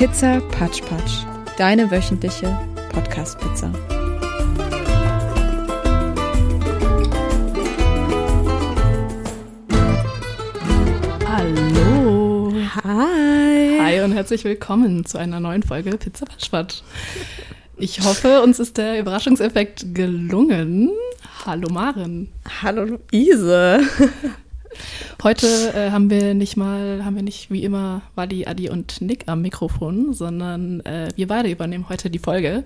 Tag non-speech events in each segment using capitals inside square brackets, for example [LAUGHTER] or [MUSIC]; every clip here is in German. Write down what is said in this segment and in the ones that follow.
Pizza Patsch Patsch, deine wöchentliche Podcast-Pizza. Hallo. Hi. Hi und herzlich willkommen zu einer neuen Folge Pizza Patsch Patsch. Ich hoffe, uns ist der Überraschungseffekt gelungen. Hallo Maren. Hallo Luise. Heute äh, haben wir nicht mal, haben wir nicht wie immer Wally, Adi und Nick am Mikrofon, sondern äh, wir beide übernehmen heute die Folge.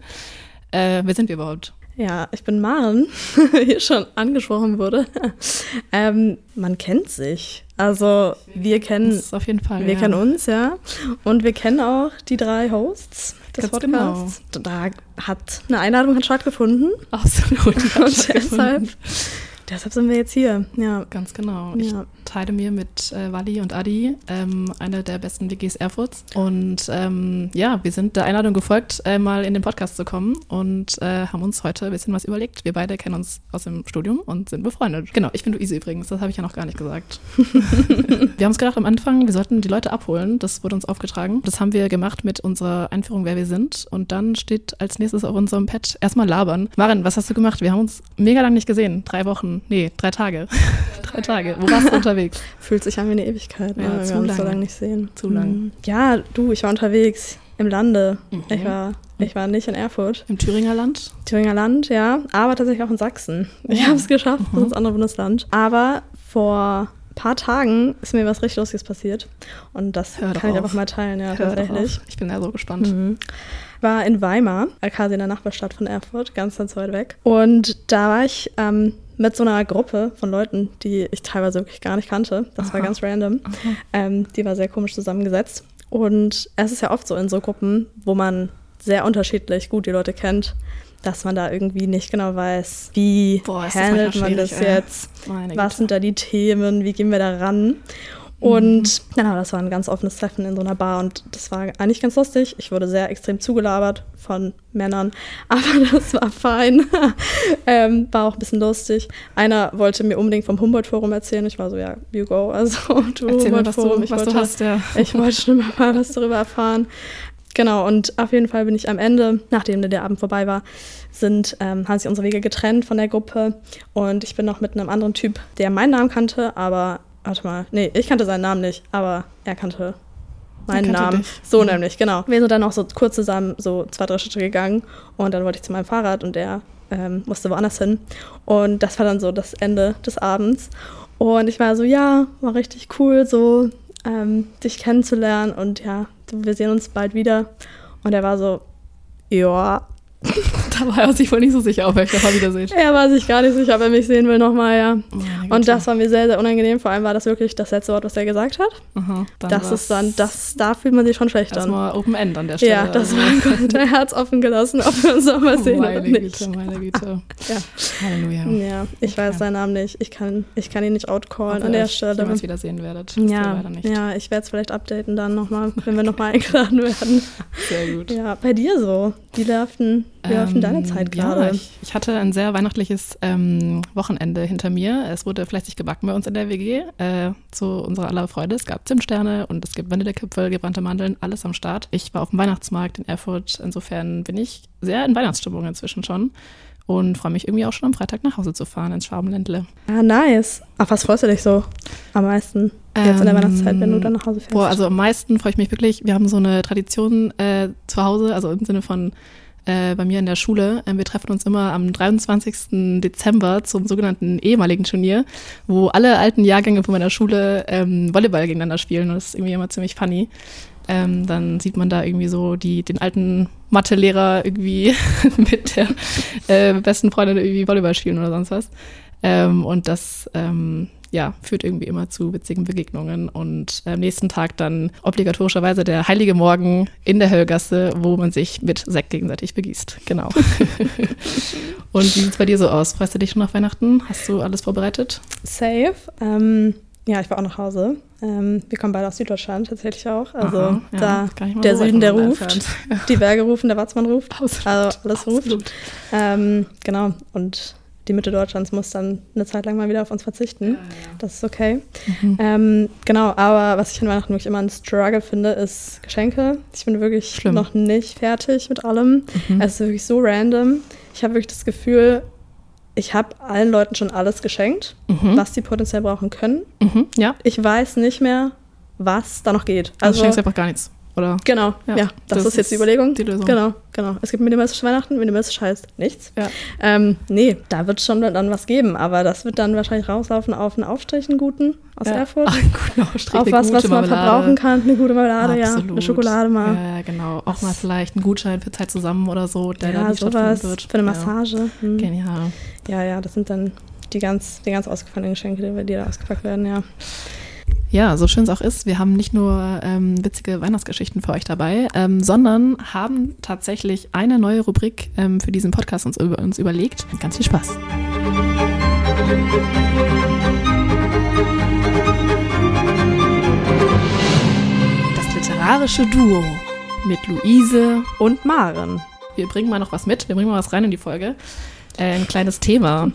Äh, wer sind wir überhaupt? Ja, ich bin Maren, [LAUGHS] wie schon angesprochen wurde. [LAUGHS] ähm, man kennt sich. Also wir kennen, auf jeden Fall. wir ja. kennen uns, ja. Und wir kennen auch die drei Hosts des Ganz genau. Podcasts. Da hat eine Einladung hat stattgefunden. Absolut. [LAUGHS] Und deshalb, deshalb sind wir jetzt hier. Ja. Ganz genau. Ja. Teile mir mit äh, Wally und Adi ähm, eine der besten WGs Erfurts. Und ähm, ja, wir sind der Einladung gefolgt, äh, mal in den Podcast zu kommen und äh, haben uns heute ein bisschen was überlegt. Wir beide kennen uns aus dem Studium und sind befreundet. Genau, ich bin Luise übrigens, das habe ich ja noch gar nicht gesagt. [LAUGHS] wir haben uns gedacht am Anfang, wir sollten die Leute abholen. Das wurde uns aufgetragen. Das haben wir gemacht mit unserer Einführung, wer wir sind. Und dann steht als nächstes auf unserem Pad erstmal labern. Maren, was hast du gemacht? Wir haben uns mega lang nicht gesehen. Drei Wochen, nee, drei Tage. [LAUGHS] drei Tage. Wo warst du unterwegs? [LAUGHS] Fühlt sich an wie eine Ewigkeit, ne? Ja, zu wir uns so lang. lange nicht sehen. Zu lang. Mhm. Ja, du, ich war unterwegs im Lande. Mhm. Ich, war, ich war nicht in Erfurt. Im Thüringer Land? Thüringer Land, ja, aber tatsächlich auch in Sachsen. Ich Ja. habe es geschafft, Mhm. ins andere Bundesland. Aber vor ein paar Tagen ist mir was richtig Lustiges passiert. Und das Hör kann ich auf. einfach mal teilen, ja, Hör tatsächlich. Ich bin ja so gespannt. Mhm. War in Weimar, quasi in der Nachbarstadt von Erfurt, ganz, ganz weit weg. Und da war ich ähm, mit so einer Gruppe von Leuten, die ich teilweise wirklich gar nicht kannte. Das war Aha. ganz random. Ähm, die war sehr komisch zusammengesetzt. Und es ist ja oft so in so Gruppen, wo man sehr unterschiedlich gut die Leute kennt, dass man da irgendwie nicht genau weiß, wie Boah, das handelt manchmal man das jetzt, was sind da die Themen, wie gehen wir da ran. Und genau, das war ein ganz offenes Treffen in so einer Bar und das war eigentlich ganz lustig. Ich wurde sehr extrem zugelabert von Männern, [LAUGHS] aber das war fein. [LAUGHS] ähm, war auch ein bisschen lustig. Einer wollte mir unbedingt vom Humboldt-Forum erzählen. Ich war so, ja, you go. Also, [LAUGHS] du Erzähl mir, was Humboldt-Forum. du, Ich wollte- hast, ja. ich wollte schon immer mal was darüber erfahren. Genau, und auf jeden Fall bin ich am Ende, nachdem der Abend vorbei war, sind, ähm, haben sich unsere Wege getrennt von der Gruppe. Und ich bin noch mit einem anderen Typ, der meinen Namen kannte, aber, warte mal, nee, ich kannte seinen Namen nicht, aber er kannte meinen kannte Namen. dich. So Mhm. nämlich, genau. Wir sind dann noch so kurz zusammen so zwei, drei Schritte gegangen und dann wollte ich zu meinem Fahrrad und der ähm, musste woanders hin. Und das war dann so das Ende des Abends. Und ich war so, ja, war richtig cool, so ähm, dich kennenzulernen und ja, wir sehen uns bald wieder. Und er war so, ja. [LAUGHS] Da war er sich wohl nicht so sicher, ob er euch nochmal wiederseht. Er war sich gar nicht sicher, ob er mich sehen will nochmal, ja. Meine Und das war mir sehr, sehr unangenehm. Vor allem war das wirklich das letzte Wort, was er gesagt hat. Aha, das ist dann, das, da fühlt man sich schon schlecht an. Erstmal Open End an der Stelle. Ja, das also. war gut. Der Herz offen gelassen, ob wir uns nochmal sehen oder Meine nicht. Güte, meine Güte. [LAUGHS] Ja. Halleluja. Ja, ich Okay. weiß seinen Namen nicht. Ich kann, ich kann ihn nicht outcallen Ob an ihr der Stelle. jemals wiedersehen werdet. wisst ihr Ja, leider nicht. ja, ich werde es vielleicht updaten dann nochmal, wenn wir nochmal eingeladen werden. [LAUGHS] Sehr gut. Ja, bei dir so. Wie läuft läuft denn deine Ähm, Zeit Ja, gerade? ich, ich hatte ein sehr weihnachtliches ähm, Wochenende hinter mir. Es wurde fleißig gebacken bei uns in der WG. Äh, zu unserer aller Freude. Es gab Zimtsterne und es gibt Vanillekipferl, gebrannte Mandeln, alles am Start. Ich war auf dem Weihnachtsmarkt in Erfurt. Insofern bin ich sehr in Weihnachtsstimmung inzwischen schon. Und freue mich irgendwie auch schon am Freitag nach Hause zu fahren ins Schwabenländle. Ah, nice. Auf was freust du dich so am meisten? Jetzt in der Ähm, Weihnachtszeit, wenn du dann nach Hause fährst. Boah, also am meisten freue ich mich wirklich. Wir haben so eine Tradition äh, zu Hause, also im Sinne von äh, bei mir in der Schule. Ähm, wir treffen uns immer am 23. Dezember zum sogenannten ehemaligen Turnier, wo alle alten Jahrgänge von meiner Schule ähm, Volleyball gegeneinander spielen. Und das ist irgendwie immer ziemlich funny. Ähm, dann sieht man da irgendwie so die, den alten Mathelehrer irgendwie [LAUGHS] mit der äh, besten Freundin irgendwie Volleyball spielen oder sonst was. Ähm, und das ähm, ja, führt irgendwie immer zu witzigen Begegnungen. Und am nächsten Tag dann obligatorischerweise der heilige Morgen in der Höllgasse, wo man sich mit Sekt gegenseitig begießt. Genau. [LAUGHS] und wie sieht es bei dir so aus? Freust du dich schon auf Weihnachten? Hast du alles vorbereitet? Safe. Ähm, ja, ich war auch nach Hause. Ähm, wir kommen beide aus Süddeutschland tatsächlich auch. Also Aha, ja, da der Süden, der ruft, die Berge rufen, der Watzmann ruft. [LAUGHS] Absolut. Also alles ruft. Absolut. Ähm, genau. Und die Mitte Deutschlands muss dann eine Zeit lang mal wieder auf uns verzichten. Ja, ja. Das ist okay. Mhm. Ähm, genau, aber was ich an Weihnachten wirklich immer ein Struggle finde, ist Geschenke. Ich bin wirklich Schlimm. noch nicht fertig mit allem. Mhm. Es ist wirklich so random. Ich habe wirklich das Gefühl, ich habe allen Leuten schon alles geschenkt, Mhm. was sie potenziell brauchen können. Mhm. Ja. Ich weiß nicht mehr, was da noch geht. Also, du schenkst einfach gar nichts, oder? Genau, Ja, ja, das, das ist jetzt die Überlegung. die Lösung. Genau, genau. Es gibt minimalistische Weihnachten, minimalistisch heißt nichts. Ja. Ähm, nee, da wird schon dann was geben, aber das wird dann wahrscheinlich rauslaufen auf einen Aufstrich, einen guten aus ja. Erfurt. [LAUGHS] Ach, gut, Aufstrich, auf was, was man Marmelade. verbrauchen kann. Eine gute Marmelade, ja. Eine Schokolade mal. Ja, genau. Auch mal vielleicht einen Gutschein für Zeit zusammen oder so, der Ja, da nicht sowas. stattfinden wird. Für eine. Massage. Hm. Genial. Ja, ja, das sind dann die ganz, die ganz ausgefallenen Geschenke, die, die da ausgepackt werden, ja. Ja, so schön es auch ist, wir haben nicht nur ähm, witzige Weihnachtsgeschichten für euch dabei, ähm, sondern haben tatsächlich eine neue Rubrik ähm, für diesen Podcast uns, über, uns überlegt. Ganz viel Spaß. Das literarische Duo mit Luise. Und Maren. Wir bringen mal noch was mit, wir bringen mal was rein in die Folge. Äh, ein kleines Thema.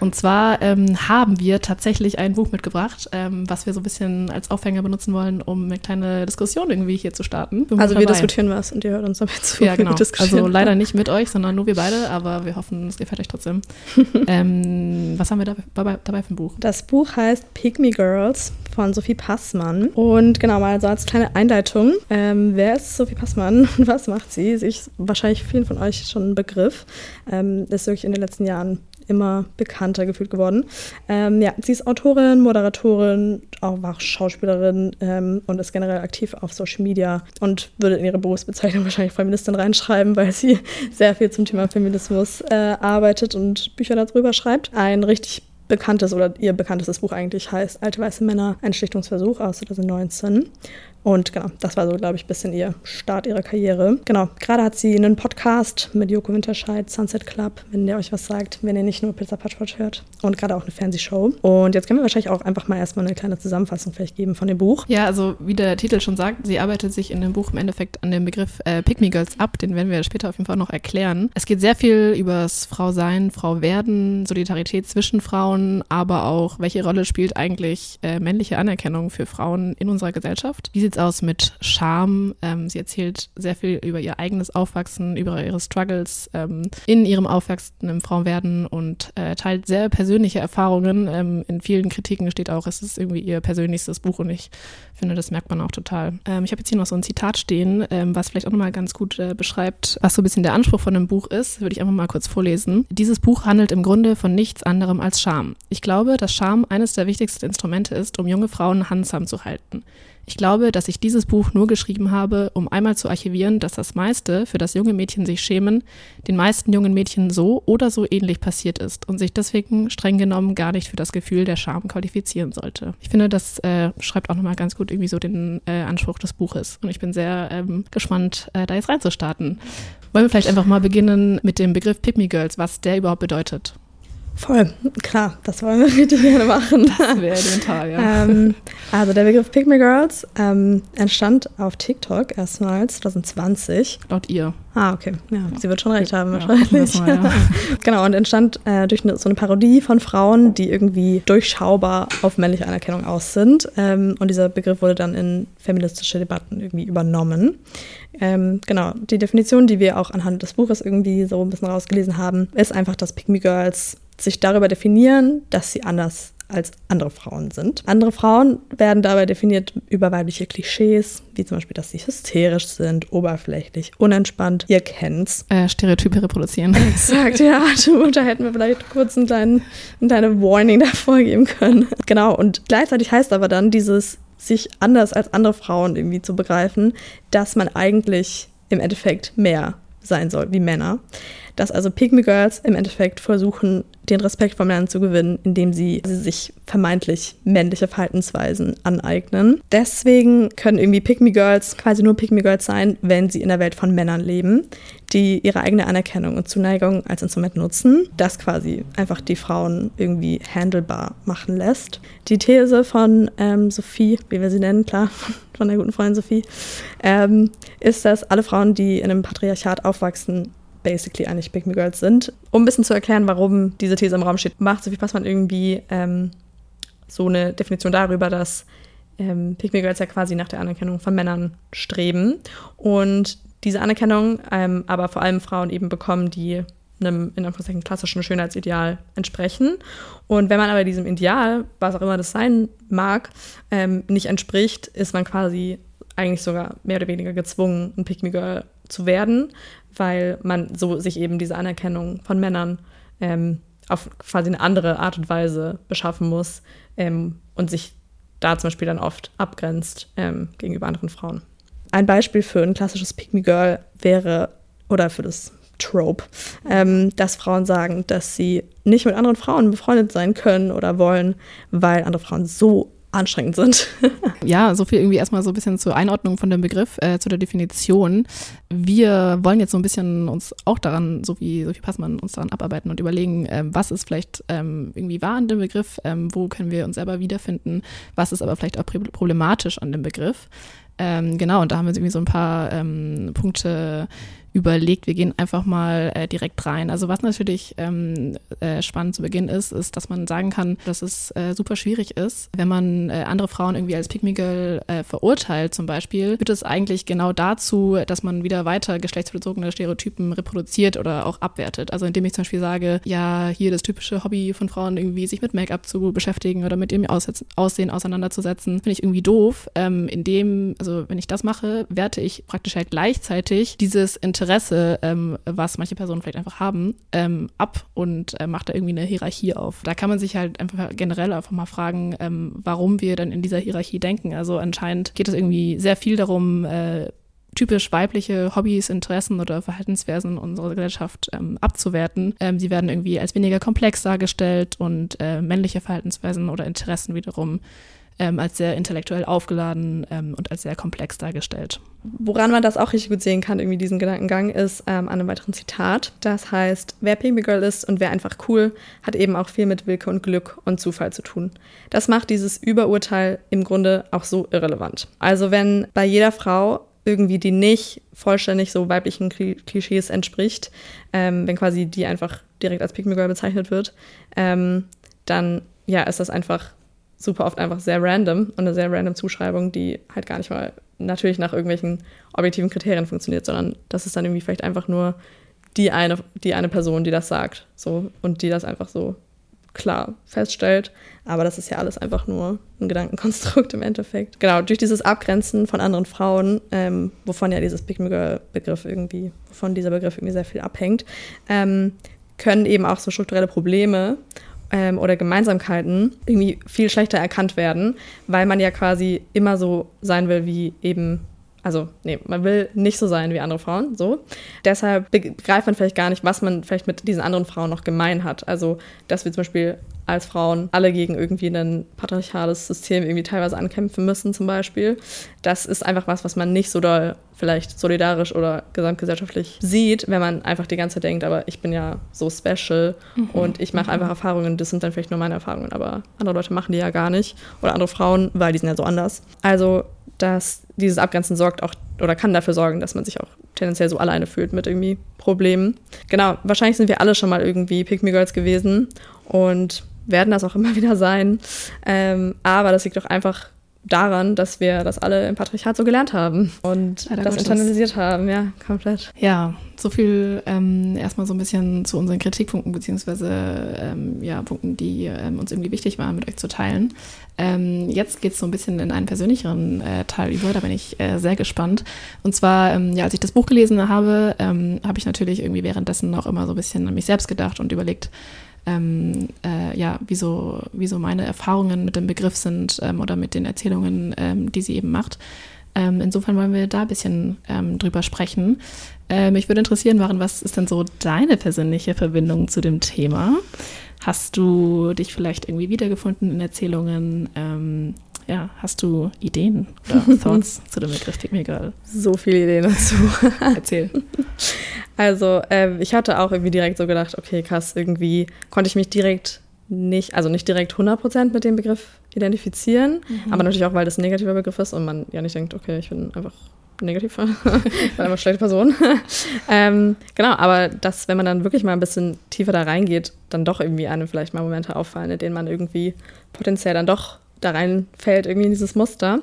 Und zwar ähm, haben wir tatsächlich ein Buch mitgebracht, ähm, was wir so ein bisschen als Aufhänger benutzen wollen, um eine kleine Diskussion irgendwie hier zu starten. Bin Also wir dabei. diskutieren was und ihr hört uns damit zu. Ja, genau. Wir. Also leider nicht mit euch, sondern nur wir beide, aber wir hoffen, es gefällt euch trotzdem. [LAUGHS] ähm, was haben wir dabei, dabei für ein Buch? Das Buch heißt Pygmy Girls von Sophie Passmann. Und genau mal so als kleine Einleitung. Ähm, wer ist Sophie Passmann [LAUGHS] und was macht sie? Sie ist wahrscheinlich vielen von euch schon ein Begriff. Ähm, ist wirklich in den letzten Jahren immer bekannter gefühlt geworden. Ähm, ja, sie ist Autorin, Moderatorin, auch war Schauspielerin ähm, und ist generell aktiv auf Social Media und würde in ihre Berufsbezeichnung wahrscheinlich Feministin reinschreiben, weil sie [LAUGHS] sehr viel zum Thema Feminismus äh, arbeitet und Bücher darüber schreibt. Ein richtig bekanntes oder ihr bekanntestes Buch eigentlich heißt Alte weiße Männer, ein Schlichtungsversuch aus 2019. Und genau, das war so, glaube ich, ein bisschen ihr Start ihrer Karriere. Genau, gerade hat sie einen Podcast mit Joko Winterscheid, Sunset Club, wenn der euch was sagt, wenn ihr nicht nur Pizza Patchwatch hört. Und gerade auch eine Fernsehshow. Und jetzt können wir wahrscheinlich auch einfach mal erstmal eine kleine Zusammenfassung vielleicht geben von dem Buch. Ja, also wie der Titel schon sagt, sie arbeitet sich in dem Buch im Endeffekt an dem Begriff äh, Pygmy Girls ab, den werden wir später auf jeden Fall noch erklären. Es geht sehr viel übers Frau sein, Frau werden, Solidarität zwischen Frauen, aber auch, welche Rolle spielt eigentlich äh, männliche Anerkennung für Frauen in unserer Gesellschaft? Wie sieht's aus mit Scham? Ähm, sie erzählt sehr viel über ihr eigenes Aufwachsen, über ihre Struggles ähm, in ihrem Aufwachsen im Frauenwerden und äh, teilt sehr persönliche Erfahrungen. Ähm, in vielen Kritiken steht auch, es ist irgendwie ihr persönlichstes Buch und ich finde, das merkt man auch total. Ähm, ich habe jetzt hier noch so ein Zitat stehen, ähm, was vielleicht auch nochmal ganz gut äh, beschreibt, was so ein bisschen der Anspruch von dem Buch ist. Würde ich einfach mal kurz vorlesen. Dieses Buch handelt im Grunde von nichts anderem als Scham. Ich glaube, dass Scham eines der wichtigsten Instrumente ist, um junge Frauen handsam zu halten. Ich glaube, dass ich dieses Buch nur geschrieben habe, um einmal zu archivieren, dass das meiste, für das junge Mädchen sich schämen, den meisten jungen Mädchen so oder so ähnlich passiert ist und sich deswegen streng genommen gar nicht für das Gefühl der Scham qualifizieren sollte. Ich finde, das äh, schreibt auch nochmal ganz gut irgendwie so den äh, Anspruch des Buches und ich bin sehr ähm, gespannt, äh, da jetzt reinzustarten. Wollen wir vielleicht einfach mal beginnen mit dem Begriff Pygmy Girls, was der überhaupt bedeutet? Voll, klar, das wollen wir [LAUGHS] richtig gerne machen. Das wäre elementar, ja. ähm, also der Begriff Pygmy Girls ähm, entstand auf TikTok erstmals 2020. Laut ihr. Ah, okay. Ja, sie wird schon recht haben Ja, wahrscheinlich. mal, ja. [LAUGHS] genau, und entstand äh, durch eine, so eine Parodie von Frauen, die irgendwie durchschaubar auf männliche Anerkennung aus sind. Ähm, und dieser Begriff wurde dann in feministische Debatten irgendwie übernommen. Ähm, genau, die Definition, die wir auch anhand des Buches irgendwie so ein bisschen rausgelesen haben, ist einfach, dass Pygmy Girls sich darüber definieren, dass sie anders als andere Frauen sind. Andere Frauen werden dabei definiert über weibliche Klischees, wie zum Beispiel, dass sie hysterisch sind, oberflächlich, unentspannt. Ihr kennt's. Äh, Stereotype reproduzieren. [LAUGHS] Exakt, ja. Du, da hätten wir vielleicht kurz einen kleinen, eine kleine Warning davor geben können. Genau, und gleichzeitig heißt aber dann dieses, sich anders als andere Frauen irgendwie zu begreifen, dass man eigentlich im Endeffekt mehr sein soll wie Männer. Dass also Pygmy Girls im Endeffekt versuchen, den Respekt von Männern zu gewinnen, indem sie, sie sich vermeintlich männliche Verhaltensweisen aneignen. Deswegen können irgendwie Pygmy Girls quasi nur Pygmy Girls sein, wenn sie in der Welt von Männern leben, die ihre eigene Anerkennung und Zuneigung als Instrument nutzen, das quasi einfach die Frauen irgendwie handelbar machen lässt. Die These von ähm, Sophie, wie wir sie nennen, klar, [LAUGHS] von der guten Freundin Sophie, ähm, ist, dass alle Frauen, die in einem Patriarchat aufwachsen, basically eigentlich Pick Me Girls sind. Um ein bisschen zu erklären, warum diese These im Raum steht, macht Sophie Passmann irgendwie ähm, so eine Definition darüber, dass ähm, Me Girls ja quasi nach der Anerkennung von Männern streben und diese Anerkennung ähm, aber vor allem Frauen eben bekommen, die einem in Anführungszeichen klassischen Schönheitsideal entsprechen. Und wenn man aber diesem Ideal, was auch immer das sein mag, ähm, nicht entspricht, ist man quasi eigentlich sogar mehr oder weniger gezwungen, ein Pick Me Girl zu werden, weil man so sich eben diese Anerkennung von Männern ähm, auf quasi eine andere Art und Weise beschaffen muss ähm, und sich da zum Beispiel dann oft abgrenzt ähm, gegenüber anderen Frauen. Ein Beispiel für ein klassisches Me Girl wäre, oder für das Trope, ähm, dass Frauen sagen, dass sie nicht mit anderen Frauen befreundet sein können oder wollen, weil andere Frauen so anstrengend sind. [LAUGHS] ja, so viel irgendwie erstmal so ein bisschen zur Einordnung von dem Begriff, äh, zu der Definition. Wir wollen jetzt so ein bisschen uns auch daran, so wie Sophie Passmann, uns daran abarbeiten und überlegen, ähm, was ist vielleicht ähm, irgendwie wahr an dem Begriff, ähm, wo können wir uns selber wiederfinden, was ist aber vielleicht auch problematisch an dem Begriff. Ähm, genau, und da haben wir irgendwie so ein paar ähm, Punkte überlegt, wir gehen einfach mal äh, direkt rein. Also was natürlich ähm, äh, spannend zu Beginn ist, ist, dass man sagen kann, dass es äh, super schwierig ist, wenn man äh, andere Frauen irgendwie als Pygmy Girl äh, verurteilt zum Beispiel, führt es eigentlich genau dazu, dass man wieder weiter geschlechtsbezogene Stereotypen reproduziert oder auch abwertet. Also indem ich zum Beispiel sage, ja, hier das typische Hobby von Frauen irgendwie sich mit Make-up zu beschäftigen oder mit ihrem Aussehen auseinanderzusetzen, finde ich irgendwie doof. Ähm, indem, also wenn ich das mache, werte ich praktisch halt gleichzeitig dieses Interesse Interesse, ähm, was manche Personen vielleicht einfach haben, ähm, ab und äh, macht da irgendwie eine Hierarchie auf. Da kann man sich halt einfach generell einfach mal fragen, ähm, warum wir dann in dieser Hierarchie denken. Also anscheinend geht es irgendwie sehr viel darum, äh, typisch weibliche Hobbys, Interessen oder Verhaltensweisen unserer Gesellschaft ähm, abzuwerten. Ähm, sie werden irgendwie als weniger komplex dargestellt und äh, männliche Verhaltensweisen oder Interessen wiederum ähm, als sehr intellektuell aufgeladen ähm, und als sehr komplex dargestellt. Woran man das auch richtig gut sehen kann, irgendwie diesen Gedankengang, ist ähm, an einem weiteren Zitat. Das heißt, wer Pygmy Girl ist und wer einfach cool, hat eben auch viel mit Willkür und Glück und Zufall zu tun. Das macht dieses Überurteil im Grunde auch so irrelevant. Also wenn bei jeder Frau irgendwie, die nicht vollständig so weiblichen Klischees entspricht, ähm, wenn quasi die einfach direkt als Pygmy Girl bezeichnet wird, ähm, dann ja, ist das einfach super oft einfach sehr random und eine sehr random Zuschreibung, die halt gar nicht mal natürlich nach irgendwelchen objektiven Kriterien funktioniert, sondern das ist dann irgendwie vielleicht einfach nur die eine, die eine Person, die das sagt, so und die das einfach so klar feststellt. Aber das ist ja alles einfach nur ein Gedankenkonstrukt im Endeffekt. Genau, durch dieses Abgrenzen von anderen Frauen, ähm, wovon ja dieses Big Begriff irgendwie, wovon dieser Begriff irgendwie sehr viel abhängt, ähm, können eben auch so strukturelle Probleme ähm, oder Gemeinsamkeiten irgendwie viel schlechter erkannt werden, weil man ja quasi immer so sein will wie eben also, nee, man will nicht so sein wie andere Frauen, so. Deshalb begreift man vielleicht gar nicht, was man vielleicht mit diesen anderen Frauen noch gemein hat. Also, dass wir zum Beispiel als Frauen alle gegen irgendwie ein patriarchales System irgendwie teilweise ankämpfen müssen, zum Beispiel. Das ist einfach was, was man nicht so doll vielleicht solidarisch oder gesamtgesellschaftlich sieht, wenn man einfach die ganze Zeit denkt, aber ich bin ja so special mhm. und ich mache mhm. einfach Erfahrungen, das sind dann vielleicht nur meine Erfahrungen, aber andere Leute machen die ja gar nicht oder andere Frauen, weil die sind ja so anders. Also dass dieses Abgrenzen sorgt auch oder kann dafür sorgen, dass man sich auch tendenziell so alleine fühlt mit irgendwie Problemen. Genau, wahrscheinlich sind wir alle schon mal irgendwie Pick Me Girls gewesen und werden das auch immer [LAUGHS] wieder sein. Ähm, aber das liegt doch einfach daran, dass wir das alle im Patriarchat so gelernt haben und Leider das internalisiert haben, ja, komplett. Ja, so viel ähm, erstmal so ein bisschen zu unseren Kritikpunkten, beziehungsweise ähm, ja, Punkten, die ähm, uns irgendwie wichtig waren, mit euch zu teilen. Ähm, jetzt geht es so ein bisschen in einen persönlicheren äh, Teil über, da bin ich äh, sehr gespannt. Und zwar, ähm, ja, als ich das Buch gelesen habe, ähm, habe ich natürlich irgendwie währenddessen auch immer so ein bisschen an mich selbst gedacht und überlegt, ähm, äh, ja, wie so, wie so meine Erfahrungen mit dem Begriff sind ähm, oder mit den Erzählungen, ähm, die sie eben macht. Ähm, insofern wollen wir da ein bisschen ähm, drüber sprechen. Äh, mich würde interessieren, Maren, was ist denn so deine persönliche Verbindung zu dem Thema? Hast du dich vielleicht irgendwie wiedergefunden in Erzählungen? Ähm, ja, hast du Ideen oder [LAUGHS] Thoughts zu dem Begriff Me Girl? So viele Ideen dazu. [LAUGHS] Erzähl. Also, äh, ich hatte auch irgendwie direkt so gedacht, okay, krass, irgendwie konnte ich mich direkt nicht, also nicht direkt 100% mit dem Begriff identifizieren, mhm. aber natürlich auch, weil das ein negativer Begriff ist und man ja nicht denkt, okay, ich bin einfach negativ, [LAUGHS] ich war eine schlechte Person. ähm, genau, aber dass, wenn man dann wirklich mal ein bisschen tiefer da reingeht, dann doch irgendwie einem vielleicht mal Momente auffallen, in denen man irgendwie potenziell dann doch da reinfällt, irgendwie in dieses Muster.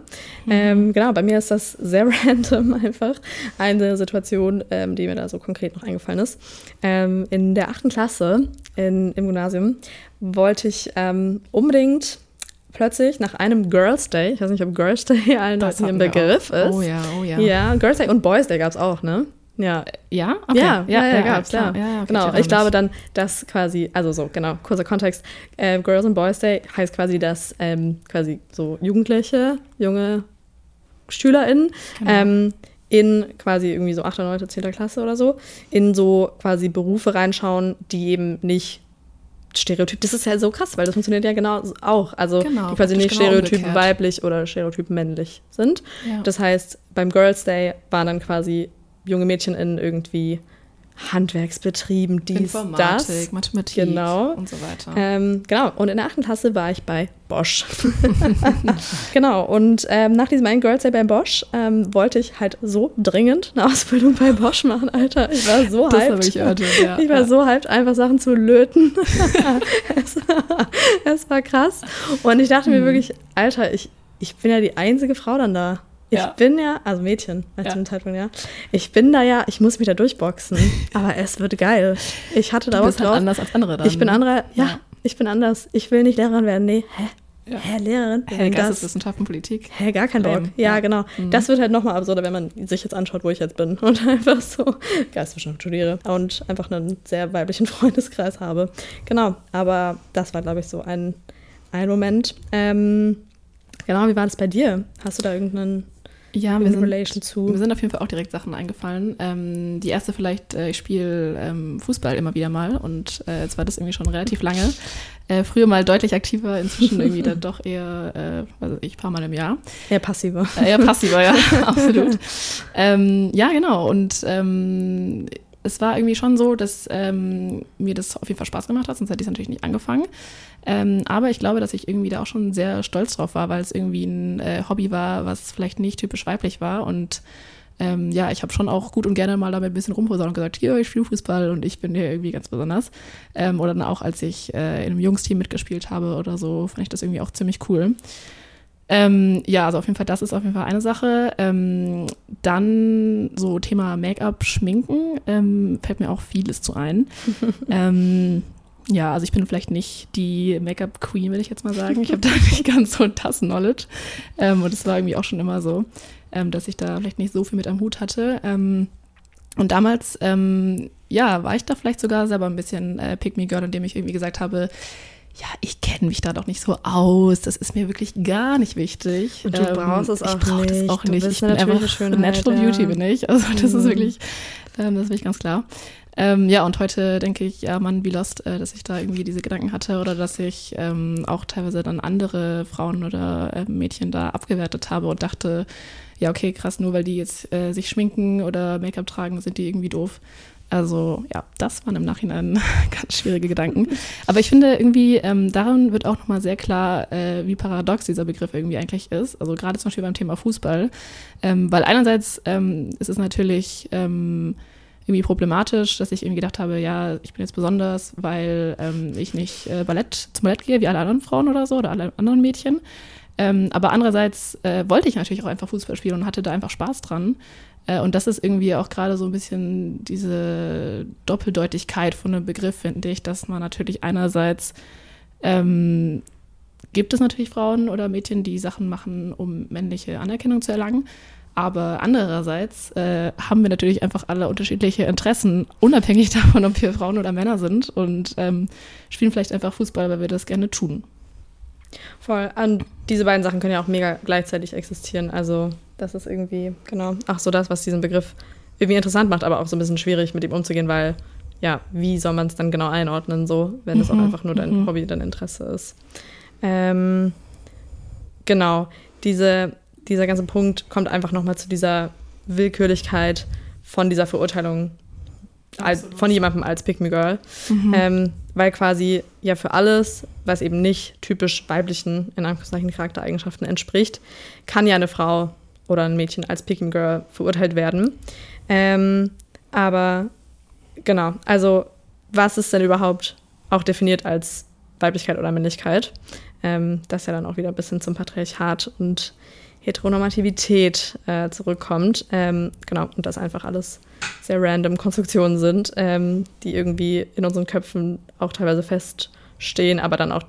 Mhm. Ähm, genau, bei mir ist das sehr [LAUGHS] random einfach. Eine Situation, ähm, die mir da so konkret noch eingefallen ist. Ähm, in der achten Klasse in, im Gymnasium wollte ich ähm, unbedingt plötzlich nach einem Girls Day, ich weiß nicht, ob Girls Day [LAUGHS] allen Leuten im Begriff ist. Oh ja, oh ja. Ja, Girls Day und Boys Day gab es auch, ne? Ja. Ja? Okay. Ja, ja, ja, ja, gab's, ja. ja. Genau, ich, glaube dann, dass quasi, also so, genau, kurzer Kontext, äh, Girls and Boys Day heißt quasi, dass ähm, quasi so Jugendliche, junge SchülerInnen genau. ähm, in quasi irgendwie so 8., 9., 10. Klasse oder so, in so quasi Berufe reinschauen, die eben nicht Stereotyp, das ist ja so krass, weil das funktioniert ja genau auch. Also genau, die quasi nicht genau Stereotyp umgekehrt. weiblich oder Stereotyp männlich sind. Ja. Das heißt, beim Girls Day waren dann quasi junge Mädchen in irgendwie Handwerksbetrieben, dies, Informatik, das. Mathematik genau. und so weiter. Ähm, genau, und in der achten Klasse war ich bei Bosch. [LAUGHS] genau, und ähm, nach diesem einen Girls Day bei Bosch ähm, wollte ich halt so dringend eine Ausbildung bei Bosch machen, Alter. Ich war so das hyped. Ich, gehört, ja. ich war ja. so hyped, einfach Sachen zu löten. [LAUGHS] es, es, war krass. Und ich dachte hm. mir wirklich, Alter, ich, ich bin ja die einzige Frau dann da. Ich ja. bin ja, also Mädchen, als ja. zum Zeitpunkt, ja. Ich bin da ja, ich muss mich da durchboxen. [LAUGHS] aber es wird geil. Ich hatte da du bist halt anders als andere dann. Ich bin andere, ja, ja, ich bin anders. Ich will nicht Lehrerin werden. Nee, hä? Ja. Hä, Lehrerin? Hä, Geisteswissenschaften, Politik. Hä, gar kein Bock. Ja, genau. Mhm. Das wird halt nochmal absurder, wenn man sich jetzt anschaut, wo ich jetzt bin [LAUGHS] und einfach so Geisteswissenschaften studiere und einfach einen sehr weiblichen [LAUGHS] Freundeskreis habe. Genau, aber das war, glaube ich, so ein, ein Moment. Ähm, genau, wie war das bei dir? Hast du da irgendeinen ja, wir sind, wir sind auf jeden Fall auch direkt Sachen eingefallen. Ähm, die erste vielleicht, äh, ich spiele ähm, Fußball immer wieder mal und äh, jetzt war das irgendwie schon relativ lange. Äh, früher mal deutlich aktiver, inzwischen [LAUGHS] irgendwie dann doch eher, äh, weiß ich, paar Mal im Jahr. Eher passiver. Äh, eher passiver, ja, [LAUGHS] [LAUGHS] absolut. Ähm, ja, genau. Und ähm, es war irgendwie schon so, dass ähm, mir das auf jeden Fall Spaß gemacht hat, sonst hätte ich es natürlich nicht angefangen. Ähm, aber ich glaube, dass ich irgendwie da auch schon sehr stolz drauf war, weil es irgendwie ein äh, Hobby war, was vielleicht nicht typisch weiblich war. Und ähm, ja, ich habe schon auch gut und gerne mal damit ein bisschen rumposaunt und gesagt, hier, ich spiele Fußball und ich bin hier irgendwie ganz besonders. Ähm, oder dann auch, als ich äh, in einem Jungsteam mitgespielt habe oder so, fand ich das irgendwie auch ziemlich cool. Ähm, ja, also auf jeden Fall, das ist auf jeden Fall eine Sache. Ähm, dann so Thema Make-up, Schminken, ähm, fällt mir auch vieles zu ein. [LAUGHS] ähm, ja, also ich bin vielleicht nicht die Make-up-Queen, will ich jetzt mal sagen. Ich habe da [LAUGHS] nicht ganz so das Knowledge. Ähm, und es war irgendwie auch schon immer so, ähm, dass ich da vielleicht nicht so viel mit am Hut hatte. Und damals, ähm, ja, war ich da vielleicht sogar selber ein bisschen äh, Pick-Me-Girl, indem ich irgendwie gesagt habe, ja, ich kenne mich da doch nicht so aus. Das ist mir wirklich gar nicht wichtig. Und du ähm, brauchst es auch ich nicht. Das auch nicht. Ich bin einfach [LAUGHS] Schönheit, Natural ja. Beauty bin ich. Also das mhm. ist wirklich, ähm, das ist wirklich ganz klar. Ähm, ja, und heute denke ich, ja, Mann, wie lost, äh, dass ich da irgendwie diese Gedanken hatte oder dass ich ähm, auch teilweise dann andere Frauen oder äh, Mädchen da abgewertet habe und dachte, ja, okay, krass, nur weil die jetzt äh, sich schminken oder Make-up tragen, sind die irgendwie doof. Also ja, das waren im Nachhinein [LAUGHS] ganz schwierige Gedanken. Aber ich finde irgendwie, ähm, daran wird auch nochmal sehr klar, äh, wie paradox dieser Begriff irgendwie eigentlich ist. Also gerade zum Beispiel beim Thema Fußball. Ähm, weil einerseits ähm, ist es natürlich ähm, irgendwie problematisch, dass ich irgendwie gedacht habe, ja, ich bin jetzt besonders, weil ähm, ich nicht äh, Ballett zum Ballett gehe, wie alle anderen Frauen oder so oder alle anderen Mädchen. Ähm, aber andererseits äh, wollte ich natürlich auch einfach Fußball spielen und hatte da einfach Spaß dran. Äh, und das ist irgendwie auch gerade so ein bisschen diese Doppeldeutigkeit von einem Begriff, finde ich, dass man natürlich einerseits ähm, gibt es natürlich Frauen oder Mädchen, die Sachen machen, um männliche Anerkennung zu erlangen. Aber andererseits äh, haben wir natürlich einfach alle unterschiedliche Interessen, unabhängig [LAUGHS] davon, ob wir Frauen oder Männer sind und ähm, spielen vielleicht einfach Fußball, weil wir das gerne tun. Voll. Und diese beiden Sachen können ja auch mega gleichzeitig existieren. Also das ist irgendwie, genau, auch so das, was diesen Begriff irgendwie interessant macht, aber auch so ein bisschen schwierig mit ihm umzugehen, weil, ja, wie soll man es dann genau einordnen, so, wenn es auch mhm. einfach nur dein mhm. Hobby, dein Interesse ist. Ähm, genau, diese, dieser ganze Punkt kommt einfach nochmal zu dieser Willkürlichkeit von dieser Verurteilung als, von jemandem als Pick Me Girl. Mhm. Ähm, weil quasi ja für alles, was eben nicht typisch weiblichen, in Anführungszeichen, Charaktereigenschaften entspricht, kann ja eine Frau oder ein Mädchen als Picking Girl verurteilt werden. Ähm, aber genau, also was ist denn überhaupt auch definiert als Weiblichkeit oder Männlichkeit? Ähm, das ja dann auch wieder ein bisschen zum Patriarchat und Heteronormativität äh, zurückkommt. Ähm, genau, und das einfach alles sehr random Konstruktionen sind, ähm, die irgendwie in unseren Köpfen auch teilweise feststehen, aber dann auch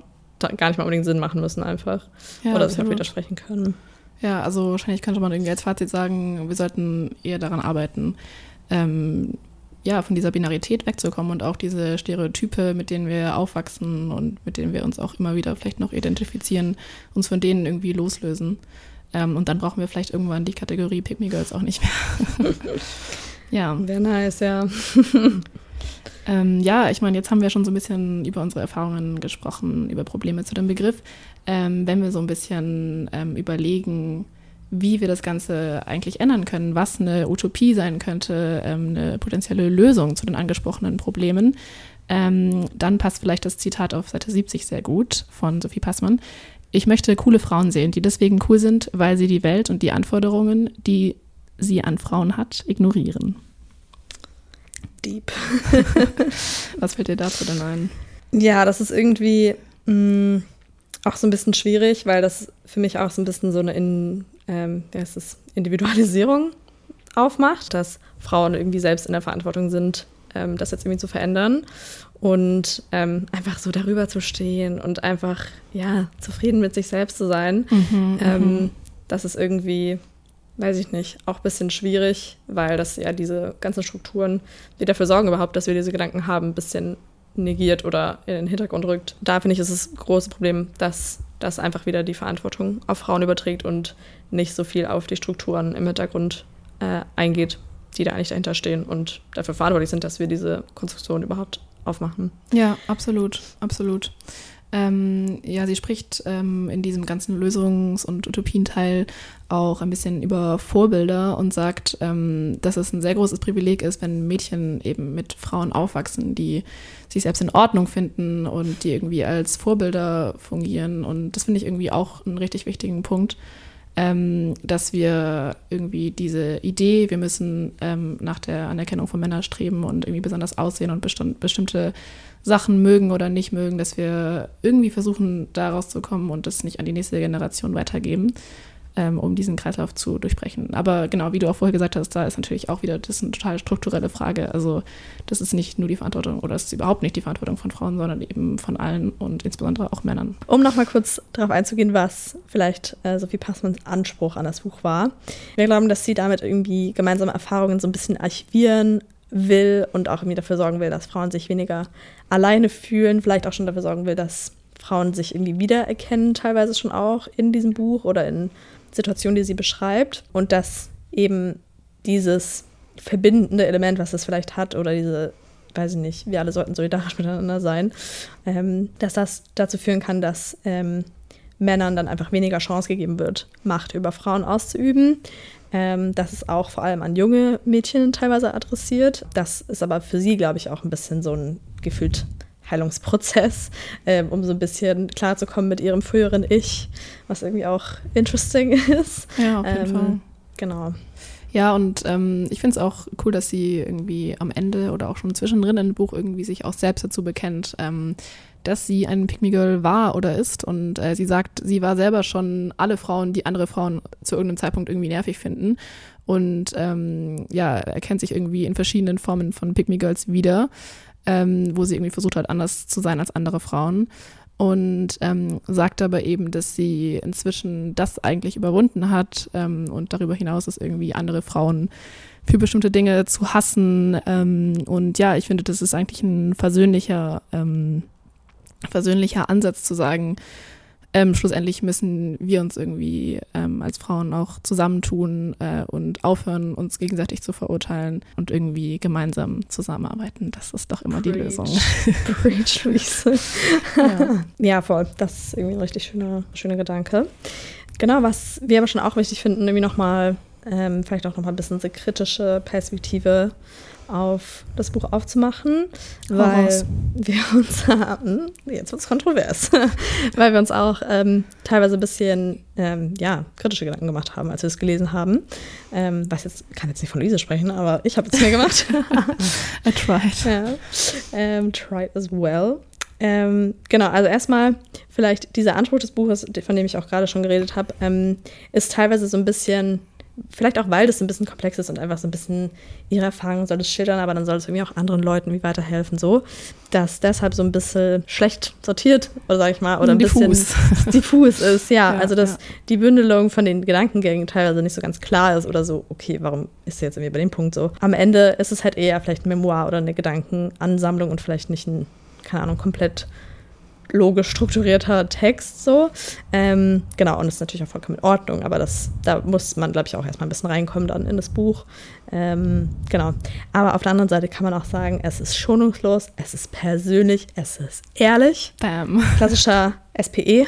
gar nicht mal unbedingt Sinn machen müssen einfach. Ja, oder sich auch widersprechen können. Ja, also wahrscheinlich könnte man irgendwie als Fazit sagen, wir sollten eher daran arbeiten, ähm, ja, von dieser Binarität wegzukommen und auch diese Stereotype, mit denen wir aufwachsen und mit denen wir uns auch immer wieder vielleicht noch identifizieren, uns von denen irgendwie loslösen. Ähm, und dann brauchen wir vielleicht irgendwann die Kategorie Pick Me Girls auch nicht mehr. [LAUGHS] ja. Wäre nice, ja. [LAUGHS] ähm, ja, ich meine, jetzt haben wir schon so ein bisschen über unsere Erfahrungen gesprochen, über Probleme zu dem Begriff. Ähm, wenn wir so ein bisschen ähm, überlegen, wie wir das Ganze eigentlich ändern können, was eine Utopie sein könnte, ähm, eine potenzielle Lösung zu den angesprochenen Problemen, ähm, dann passt vielleicht das Zitat auf Seite 70 sehr gut von Sophie Passmann. Ich möchte coole Frauen sehen, die deswegen cool sind, weil sie die Welt und die Anforderungen, die sie an Frauen hat, ignorieren. Deep. [LAUGHS] Was fällt dir dazu denn ein? Ja, das ist irgendwie mh, mm, auch so ein bisschen schwierig, weil das für mich auch so ein bisschen so eine in, ähm, wie heißt das, Individualisierung [LAUGHS] aufmacht, dass Frauen irgendwie selbst in der Verantwortung sind, ähm, das jetzt irgendwie zu verändern und ähm, einfach so darüber zu stehen und einfach ja zufrieden mit sich selbst zu sein. Mhm, ähm, mhm. das ist irgendwie, weiß ich nicht, auch ein bisschen schwierig, weil das ja diese ganzen Strukturen, die dafür sorgen überhaupt, dass wir diese Gedanken haben, ein bisschen negiert oder in den Hintergrund rückt. Da finde ich, ist das große Problem, dass das einfach wieder die Verantwortung auf Frauen überträgt und nicht so viel auf die Strukturen im Hintergrund äh, eingeht, die da eigentlich dahinter stehen und dafür verantwortlich sind, dass wir diese Konstruktion überhaupt aufmachen. Ja, absolut, absolut. Ähm, ja, sie spricht ähm, in diesem ganzen Lösungs- und Utopienteil auch ein bisschen über Vorbilder und sagt, ähm, dass es ein sehr großes Privileg ist, wenn Mädchen eben mit Frauen aufwachsen, die sich selbst in Ordnung finden und die irgendwie als Vorbilder fungieren. Und das finde ich irgendwie auch einen richtig wichtigen Punkt, ähm, dass wir irgendwie diese Idee, wir müssen ähm, nach der Anerkennung von Männern streben und irgendwie besonders aussehen und besti bestimmte Sachen mögen oder nicht mögen, dass wir irgendwie versuchen, da rauszukommen und das nicht an die nächste Generation weitergeben ähm, um diesen Kreislauf zu durchbrechen. Aber genau, wie du auch vorher gesagt hast, da ist natürlich auch wieder, das ist eine total strukturelle Frage. Also das ist nicht nur die Verantwortung oder das ist überhaupt nicht die Verantwortung von Frauen, sondern eben von allen und insbesondere auch Männern. Um nochmal kurz darauf einzugehen, was vielleicht äh, Sophie Passmanns Anspruch an das Buch war. Wir glauben, dass sie damit irgendwie gemeinsame Erfahrungen so ein bisschen archivieren will und auch irgendwie dafür sorgen will, dass Frauen sich weniger alleine fühlen, vielleicht auch schon dafür sorgen will, dass Frauen sich irgendwie wiedererkennen, teilweise schon auch in diesem Buch oder in Situation, die sie beschreibt und dass eben dieses verbindende Element, was es vielleicht hat, oder diese, weiß ich nicht, wir alle sollten solidarisch [LAUGHS] miteinander sein, ähm, dass das dazu führen kann, dass ähm, Männern dann einfach weniger Chance gegeben wird, Macht über Frauen auszuüben. Ähm, das ist auch vor allem an junge Mädchen teilweise adressiert. Das ist aber für sie, glaube ich, auch ein bisschen so ein gefühlt Heilungsprozess, ähm, um so ein bisschen klarzukommen mit ihrem früheren Ich, was irgendwie auch interesting [LAUGHS] ist. Ja, auf jeden ähm, Fall. Genau. Ja, und ähm, ich finde es auch cool, dass sie irgendwie am Ende oder auch schon zwischendrin im Buch irgendwie sich auch selbst dazu bekennt, ähm, dass sie ein Pick Girl war oder ist. Und äh, sie sagt, sie war selber schon alle Frauen, die andere Frauen zu irgendeinem Zeitpunkt irgendwie nervig finden. Und ähm, ja, erkennt sich irgendwie in verschiedenen Formen von Pick Girls wieder ähm, wo sie irgendwie versucht hat, anders zu sein als andere Frauen. Und ähm, sagt aber eben, dass sie inzwischen das eigentlich überwunden hat ähm, und darüber hinaus ist irgendwie andere Frauen für bestimmte Dinge zu hassen. Ähm, und ja, ich finde, das ist eigentlich ein versöhnlicher, ähm, versöhnlicher Ansatz zu sagen, ähm, schlussendlich müssen wir uns irgendwie ähm, als Frauen auch zusammentun äh, und aufhören, uns gegenseitig zu verurteilen und irgendwie gemeinsam zusammenarbeiten. Das ist doch immer Preach. die Lösung. [LAUGHS] Preach, Luise. ja. ja, voll. Das ist irgendwie ein richtig schöner, schöner Gedanke. Genau, was wir aber schon auch wichtig finden, irgendwie nochmal, ähm, vielleicht auch nochmal ein bisschen so kritische Perspektive auf das Buch aufzumachen, weil raus. wir uns haben, jetzt wird es kontrovers, [LAUGHS] weil wir uns auch ähm, teilweise ein bisschen ähm, ja, kritische Gedanken gemacht haben, als wir es gelesen haben. Ähm, was jetzt, kann jetzt nicht von Luise sprechen, aber ich habe es mir gemacht. [LAUGHS] I tried. ja. ähm, tried as well. Ähm, genau, also erstmal vielleicht dieser Anspruch des Buches, von dem ich auch gerade schon geredet habe, ähm, ist teilweise so ein bisschen, vielleicht auch weil das ein bisschen komplex ist und einfach so ein bisschen ihre Erfahrungen soll es schildern, aber dann soll es irgendwie auch anderen Leuten wie weiterhelfen, so, dass deshalb so ein bisschen schlecht sortiert, oder sag ich mal, oder ein Diffus. bisschen diffus ist, ja, [LAUGHS] Ja, also dass ja. die Bündelung von den Gedankengängen teilweise nicht so ganz klar ist oder so, okay, warum ist sie jetzt irgendwie bei dem Punkt so? Am Ende ist es halt eher vielleicht ein Memoir oder eine Gedankenansammlung und vielleicht nicht ein, keine Ahnung, komplett logisch strukturierter Text so. Ähm, genau, und das ist natürlich auch vollkommen in Ordnung, aber das, da muss man, glaube ich, auch erstmal ein bisschen reinkommen dann in das Buch. Ähm, genau. Aber auf der anderen Seite kann man auch sagen, es ist schonungslos, es ist persönlich, es ist ehrlich. Bam. Klassischer SPE.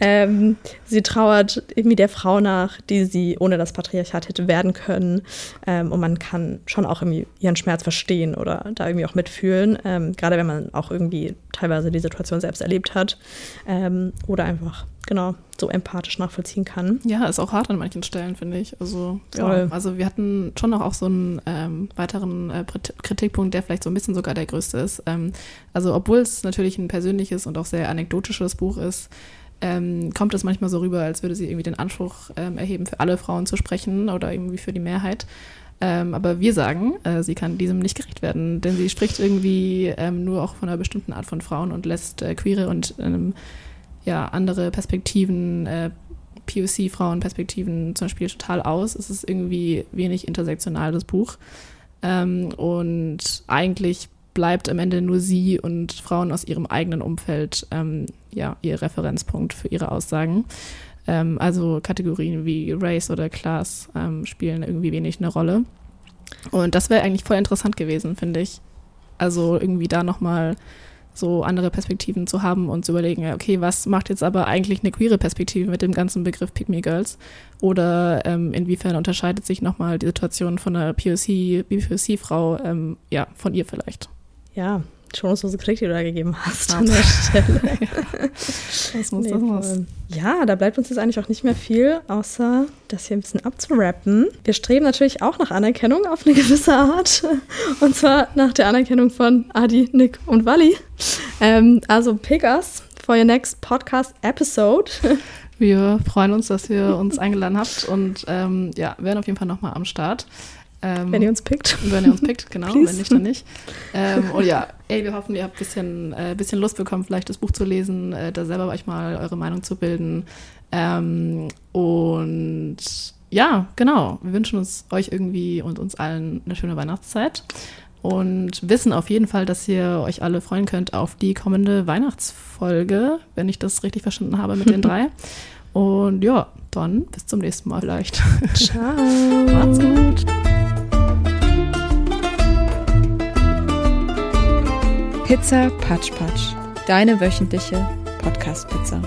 Ähm, sie trauert irgendwie der Frau nach, die sie ohne das Patriarchat hätte werden können. Ähm, und man kann schon auch irgendwie ihren Schmerz verstehen oder da irgendwie auch mitfühlen. Ähm, gerade wenn man auch irgendwie teilweise die Situation selbst erlebt hat. Ähm, oder einfach, genau, so empathisch nachvollziehen kann. Ja, ist auch hart an manchen Stellen, finde ich. Also, ja, also wir hatten schon noch auch so einen ähm, weiteren äh, Kritikpunkt, der vielleicht so ein bisschen sogar der größte ist. Ähm, also, obwohl es natürlich ein persönliches und auch sehr anekdotisches Buch ist, ähm, kommt es manchmal so rüber, als würde sie irgendwie den Anspruch ähm, erheben, für alle Frauen zu sprechen oder irgendwie für die Mehrheit. Ähm, aber wir sagen, äh, sie kann diesem nicht gerecht werden, denn sie spricht irgendwie ähm, nur auch von einer bestimmten Art von Frauen und lässt äh, queere und ähm, ja, andere Perspektiven, äh, POC-Frauenperspektiven zum Beispiel total aus. Es ist irgendwie wenig intersektional, das Buch. Ähm, und eigentlich bleibt am Ende nur sie und Frauen aus ihrem eigenen Umfeld ähm, ja, ihr Referenzpunkt für ihre Aussagen. Ähm, also Kategorien wie Race oder Class ähm, spielen irgendwie wenig eine Rolle. Und das wäre eigentlich voll interessant gewesen, finde ich. Also irgendwie da nochmal so andere Perspektiven zu haben und zu überlegen, okay, was macht jetzt aber eigentlich eine queere Perspektive mit dem ganzen Begriff Pick Me Girls? Oder ähm, inwiefern unterscheidet sich nochmal die Situation von einer POC, BPOC-Frau, ähm, ja, von ihr vielleicht? Ja, schonungslose Kritik, die du da gegeben hast Ja. an der Stelle. [LAUGHS] Das muss, Nee, das muss. Ja, da bleibt uns jetzt eigentlich auch nicht mehr viel, außer das hier ein bisschen abzurappen. Wir streben natürlich auch nach Anerkennung auf eine gewisse Art. [LAUGHS] Und zwar nach der Anerkennung von Adi, Nick und Wally. Ähm, also pick us for your next podcast episode. Wir freuen uns, dass ihr uns eingeladen habt und ähm, ja, werden auf jeden Fall nochmal am Start. Ähm, Wenn ihr uns pickt. Wenn ihr uns pickt, genau. Wenn nicht, dann nicht. Ähm, und [LAUGHS] ja, ey, wir hoffen, ihr habt ein bisschen, äh, bisschen Lust bekommen, vielleicht das Buch zu lesen, äh, da selber euch mal eure Meinung zu bilden. Ähm, und ja, genau. Wir wünschen uns euch irgendwie und uns allen eine schöne Weihnachtszeit. Und wissen auf jeden Fall, dass ihr euch alle freuen könnt auf die kommende Weihnachtsfolge, wenn ich das richtig verstanden habe mit den drei. [LAUGHS] Und ja, dann bis zum nächsten Mal vielleicht. Ciao. [LAUGHS] Macht's gut. Pizza Patsch Patsch, deine wöchentliche Podcast-Pizza.